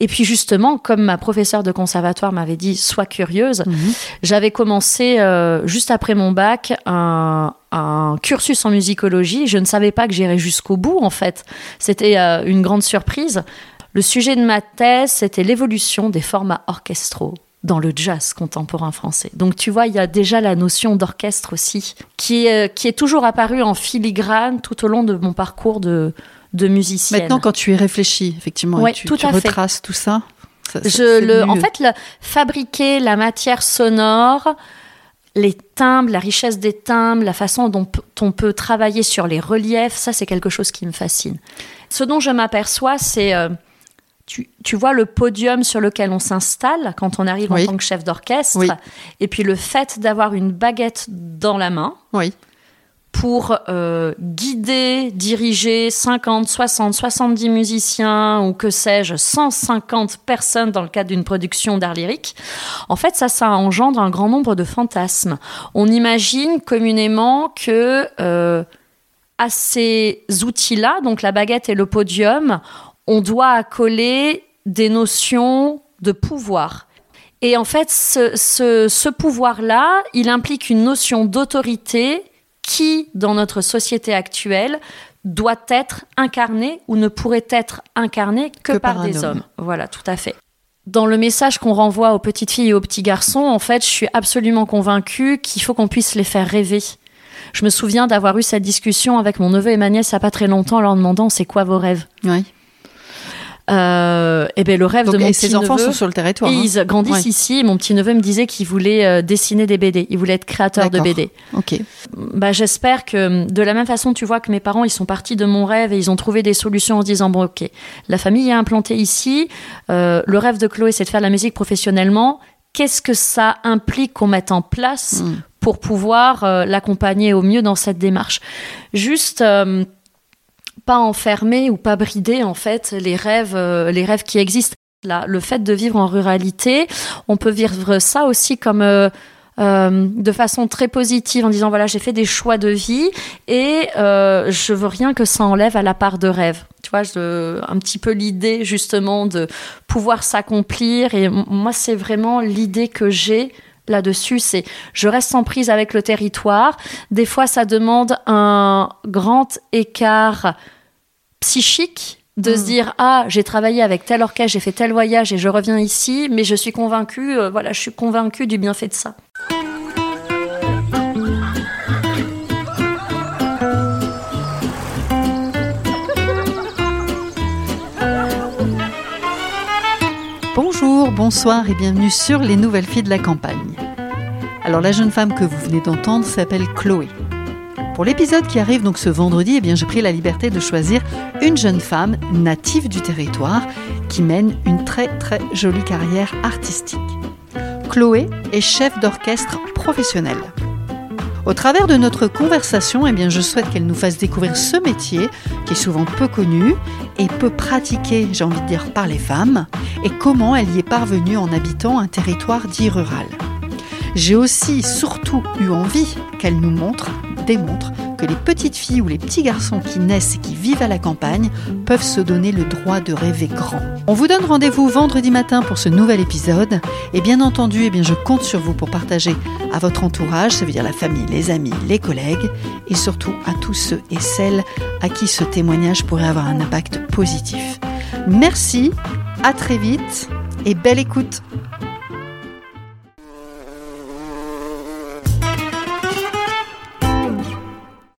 Et puis justement, comme ma professeure de conservatoire m'avait dit, sois curieuse, Mhm. j'avais commencé euh, juste après mon bac un, un cursus en musicologie. Je ne savais pas que j'irais jusqu'au bout, en fait. C'était euh, une grande surprise. Le sujet de ma thèse, c'était l'évolution des formats orchestraux dans le jazz contemporain français. Donc tu vois, il y a déjà la notion d'orchestre aussi, qui est, qui est toujours apparue en filigrane tout au long de mon parcours de, de musicienne. Maintenant, quand tu y réfléchis, effectivement, et tu, tout tu à fait. retraces tout ça. Je le, en fait, le- fabriquer la matière sonore, les timbres, la richesse des timbres, la façon dont on peut travailler sur les reliefs, ça c'est quelque chose qui me fascine. Ce dont je m'aperçois, c'est euh, tu, tu vois le podium sur lequel on s'installe quand on arrive Oui. en tant que chef d'orchestre, Oui. et puis le fait d'avoir une baguette dans la main Oui. Pour euh, guider, diriger 50, 60, 70 musiciens ou que sais-je, 150 personnes dans le cadre d'une production d'art lyrique, en fait, ça, ça engendre un grand nombre de fantasmes. On imagine communément que euh, à ces outils-là, donc la baguette et le podium, on doit accoler des notions de pouvoir. Et en fait, ce, pouvoir-là, il implique une notion d'autorité qui, dans notre société actuelle, doit être incarnée ou ne pourrait être incarnée que, Que par, des homme. hommes. Voilà, tout à fait. Dans le message qu'on renvoie aux petites filles et aux petits garçons, en fait, je suis absolument convaincue qu'il faut qu'on puisse les faire rêver. Je me souviens d'avoir eu cette discussion avec mon neveu et ma nièce il n'y a pas très longtemps en leur demandant c'est quoi vos rêves? Oui. Euh, Et bien le rêve Donc, de mon et petit ces enfants sont sur le territoire. et hein. ils grandissent Ouais. ici. Mon petit neveu me disait qu'il voulait euh, dessiner des BD. Il voulait être créateur de. BD. Ok. Bah, j'espère que de la même façon, tu vois que mes parents, ils sont partis de mon rêve et ils ont trouvé des solutions en se disant bon, ok, la famille est implantée ici. euh, le rêve de Chloé, c'est de faire de la musique professionnellement. Qu'est-ce que ça implique qu'on mette en place Mm. pour pouvoir euh, l'accompagner au mieux dans cette démarche? Juste. Pas enfermer ou pas brider en fait les rêves, euh, les rêves qui existent. Là, le fait de vivre en ruralité, on peut vivre ça aussi comme euh, euh, de façon très positive en disant voilà j'ai fait des choix de vie et euh, je veux rien que ça enlève à la part de rêve. Tu vois, je, un petit peu l'idée justement de pouvoir s'accomplir et moi c'est vraiment l'idée que j'ai là-dessus, c'est je reste en prise avec le territoire. Des fois, ça demande un grand écart psychique de se dire ah j'ai travaillé avec tel orchestre, j'ai fait tel voyage et je reviens ici, mais je suis convaincue, euh, voilà, je suis convaincue du bienfait de ça. Bonjour, bonsoir et bienvenue sur Les Nouvelles Filles de la Campagne. Alors la jeune femme que vous venez d'entendre s'appelle Chloé. Pour l'épisode qui arrive donc ce vendredi, eh j'ai pris la liberté de choisir une jeune femme native du territoire qui mène une très très jolie carrière artistique. Chloé est chef d'orchestre professionnel. Au travers de notre conversation, eh bien, je souhaite qu'elle nous fasse découvrir ce métier qui est souvent peu connu et peu pratiqué, j'ai envie de dire, par les femmes, et comment elle y est parvenue en habitant un territoire dit rural. J'ai aussi surtout eu envie qu'elle nous montre, démontre que les petites filles ou les petits garçons qui naissent et qui vivent à la campagne peuvent se donner le droit de rêver grand. On vous donne rendez-vous vendredi matin pour ce nouvel épisode et bien entendu, eh je compte sur vous pour partager à votre entourage, ça veut dire la famille, les amis, les collègues et surtout à tous ceux et celles à qui ce témoignage pourrait avoir un impact positif. Merci, à très vite et belle écoute.